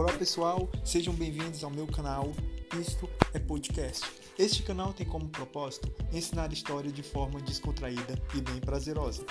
Olá pessoal, sejam bem-vindos ao meu canal Isto é Podcast. Este canal tem como propósito ensinar história de forma descontraída e bem prazerosa.